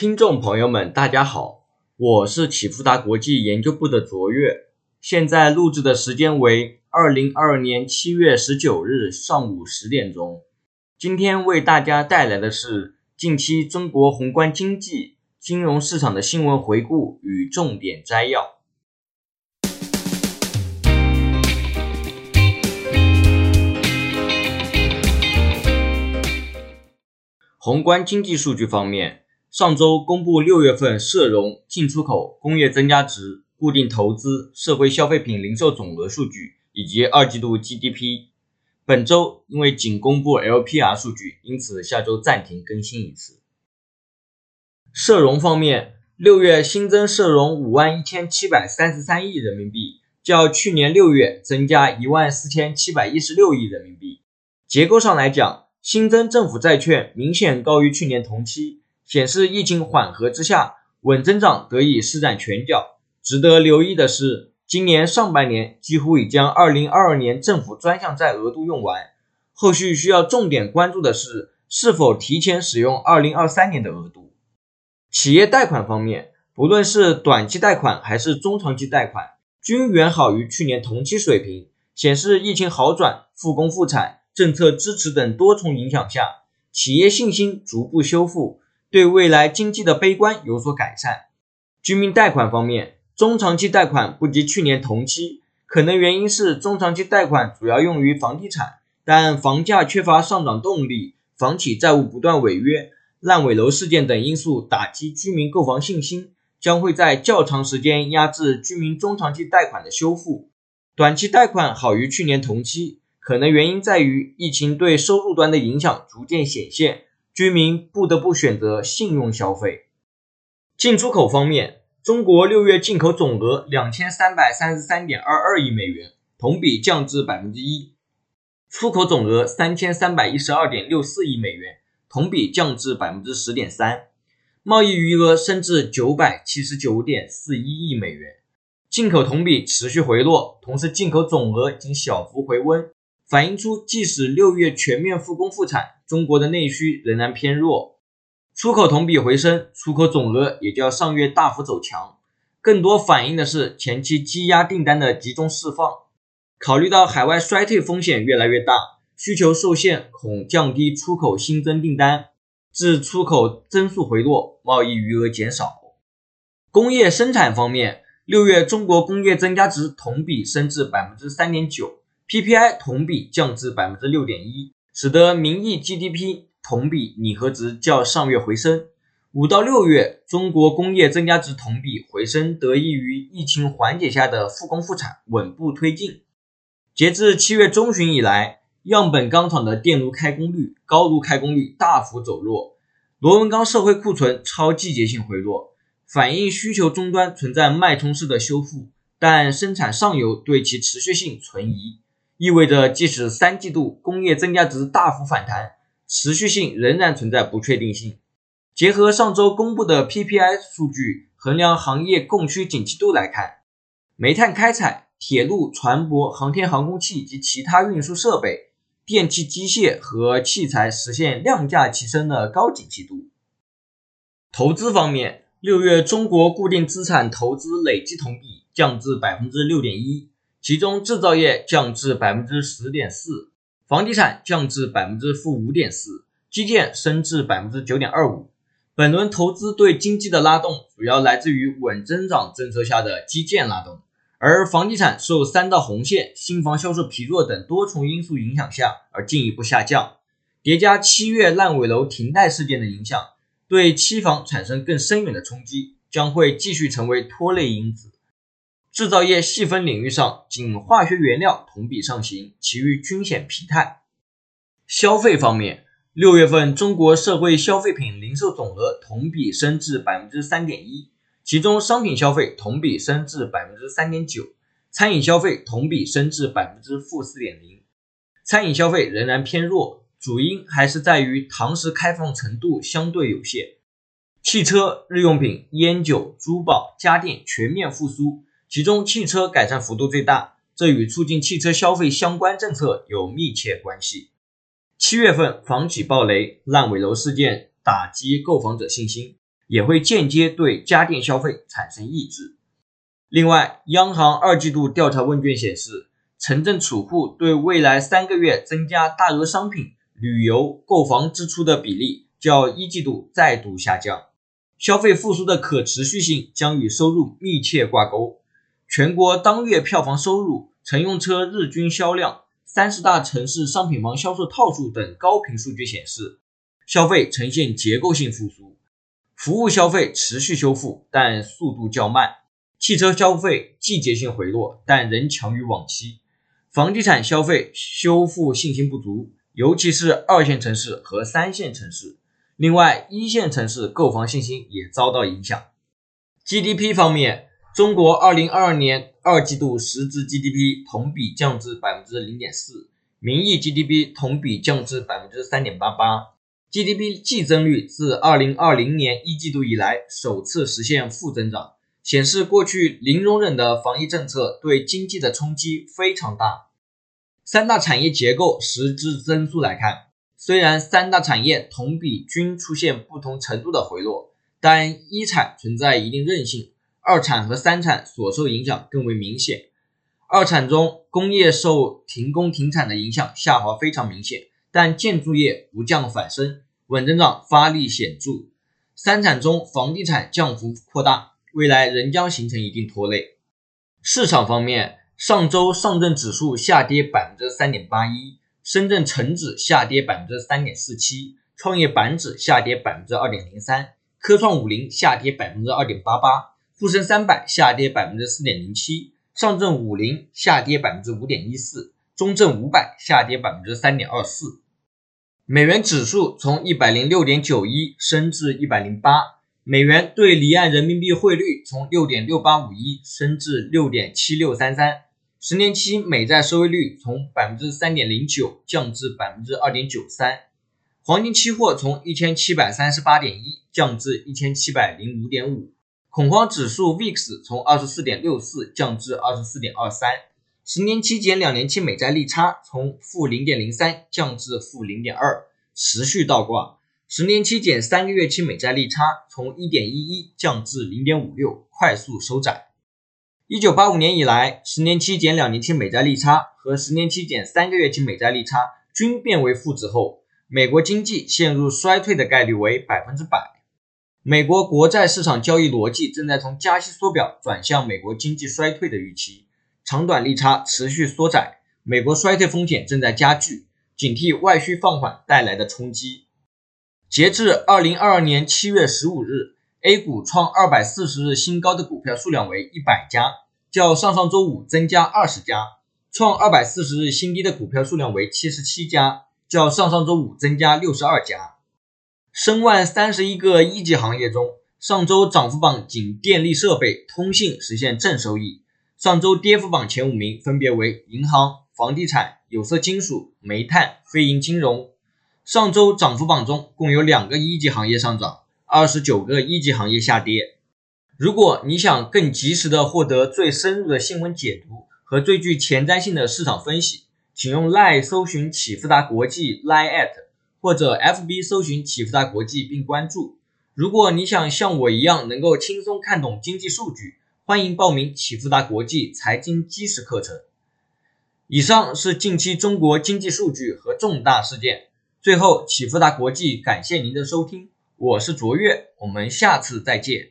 听众朋友们，大家好，我是启富达国际研究部的卓越，现在录制的时间为二零二二年七月十九日上午十点钟。今天为大家带来的是近期中国宏观经济、金融市场的新闻回顾与重点摘要。宏观经济数据方面，上周公布六月份社融、进出口、工业增加值、固定投资、社会消费品零售总额数据以及二季度 GDP。本周因为仅公布 LPR 数据，因此下周暂停更新一次。社融方面，六月新增社融五万一千七百三十三亿人民币，较去年六月增加一万四千七百一十六亿人民币。结构上来讲，新增政府债券明显高于去年同期，显示疫情缓和之下，稳增长得以施展拳脚。值得留意的是，今年上半年几乎已将2022年政府专项债额度用完，后续需要重点关注的是是否提前使用2023年的额度。企业贷款方面，不论是短期贷款还是中长期贷款，均远好于去年同期水平，显示疫情好转、复工复产。政策支持等多重影响下，企业信心逐步修复，对未来经济的悲观有所改善。居民贷款方面，中长期贷款不及去年同期，可能原因是中长期贷款主要用于房地产，但房价缺乏上涨动力，房企债务不断违约、烂尾楼事件等因素打击居民购房信心，将会在较长时间压制居民中长期贷款的修复。短期贷款好于去年同期。可能原因在于疫情对收入端的影响逐渐显现，居民不得不选择信用消费。进出口方面，中国六月进口总额两千三百三十三点二二亿美元，同比降至百分之一；出口总额三千三百一十二点六四亿美元，同比降至百分之十点三；贸易余额升至九百七十九点四一亿美元，进口同比持续回落，同时进口总额仅小幅回温。反映出，即使六月全面复工复产，中国的内需仍然偏弱。出口同比回升，出口总额也较上月大幅走强，更多反映的是前期积压订单的集中释放。考虑到海外衰退风险越来越大，需求受限，恐降低出口新增订单，致出口增速回落，贸易余额减少。工业生产方面，六月中国工业增加值同比升至百分之三点九。PPI 同比降至百分之六点一，使得名义 GDP 同比拟合值较上月回升。五到六月，中国工业增加值同比回升，得益于疫情缓解下的复工复产稳步推进。截至七月中旬以来，样本钢厂的电炉开工率、高炉开工率大幅走弱，螺纹钢社会库存超季节性回落，反映需求终端存在脉冲式的修复，但生产上游对其持续性存疑。意味着，即使三季度工业增加值大幅反弹，持续性仍然存在不确定性。结合上周公布的 PPI 数据，衡量行业供需景气度来看，煤炭开采、铁路、船舶、航天航空器及其他运输设备、电气机械和器材实现量价齐升的高景气度。投资方面，六月中国固定资产投资累计同比降至百分之六点一。其中制造业降至百分之十点四，房地产降至百分之负五点四，基建升至百分之九点二五。本轮投资对经济的拉动主要来自于稳增长政策下的基建拉动，而房地产受三道红线、新房销售疲弱等多重因素影响下而进一步下降，叠加七月烂尾楼停贷事件的影响，对期房产生更深远的冲击，将会继续成为拖累因子。制造业细分领域上，仅化学原料同比上行，其余均显疲态。消费方面，六月份中国社会消费品零售总额同比升至百分之三点一，其中商品消费同比升至百分之三点九，餐饮消费同比升至百分之负四点零。餐饮消费仍然偏弱，主因还是在于堂食开放程度相对有限。汽车、日用品、烟酒、珠宝、家电全面复苏。其中汽车改善幅度最大，这与促进汽车消费相关政策有密切关系。七月份房企暴雷、烂尾楼事件打击购房者信心，也会间接对家电消费产生抑制。另外，央行二季度调查问卷显示，城镇储户对未来三个月增加大额商品、旅游、购房支出的比例较一季度再度下降。消费复苏的可持续性将与收入密切挂钩。全国当月票房收入、乘用车日均销量、三十大城市商品房销售套数等高频数据显示，消费呈现结构性复苏。服务消费持续修复，但速度较慢。汽车消费季节性回落，但仍强于往期。房地产消费修复信心不足，尤其是二线城市和三线城市。另外，一线城市购房信心也遭到影响。GDP 方面，中国2022年二季度实质 GDP 同比降至百分之零点四，名义 GDP 同比降至百分之三点八八，GDP 季增率自2020年一季度以来首次实现负增长。显示过去零容忍的防疫政策对经济的冲击非常大。三大产业结构实质增速来看，虽然三大产业同比均出现不同程度的回落，但一产存在一定韧性，二产和三产所受影响更为明显。二产中，工业受停工停产的影响下滑非常明显，但建筑业不降反升，稳增长发力显著。三产中，房地产降幅扩大。未来仍将形成一定拖累。市场方面，上周上证指数下跌百分之三点八一，深圳成指下跌百分之三点四七，创业板指下跌百分之二点零三，科创五零下跌百分之二点八八，沪深三百下跌百分之四点零七，上证五零下跌百分之五点一四，中证五百下跌百分之三点二四。美元指数从一百零六点九一升至一百零八。美元对离岸人民币汇率从六点六八五一升至六点七六三三，十年期美债收益率从百分之三点零九降至百分之二点九三，黄金期货从一千七百三十八点一降至一千七百零五点五，恐慌指数 VIX 从二十四点六四降至二十四点二三，十年期减两年期美债利差从负零点零三降至负零点二，持续倒挂。十年期减三个月期美债利差从一点一一降至零点五六，快速收窄。一九八五年以来，十年期减两年期美债利差和十年期减三个月期美债利差均变为负值后，美国经济陷入衰退的概率为百分之百。美国国债市场交易逻辑正在从加息缩表转向美国经济衰退的预期，长短利差持续缩窄，美国衰退风险正在加剧，警惕外需放缓带来的冲击。截至二零二二年七月十五日，A 股创二百四十日新高的股票数量为一百家，较上上周五增加二十家；创二百四十日新低的股票数量为七十七家，较上上周五增加六十二家。申万三十一个一级行业中，上周涨幅榜仅电力设备、通信实现正收益，上周跌幅榜前五名分别为银行、房地产、有色金属、煤炭、非银金融。上周涨幅榜中共有两个一级行业上涨，二十九个一级行业下跌。如果你想更及时的获得最深入的新闻解读和最具前瞻性的市场分析，请用 lie 搜寻启富达国际 Line at 或者 FB 搜寻启富达国际并关注。如果你想像我一样能够轻松看懂经济数据，欢迎报名启富达国际财经基石课程。以上是近期中国经济数据和重大事件。最后，启富达国际感谢您的收听，我是卓越，我们下次再见。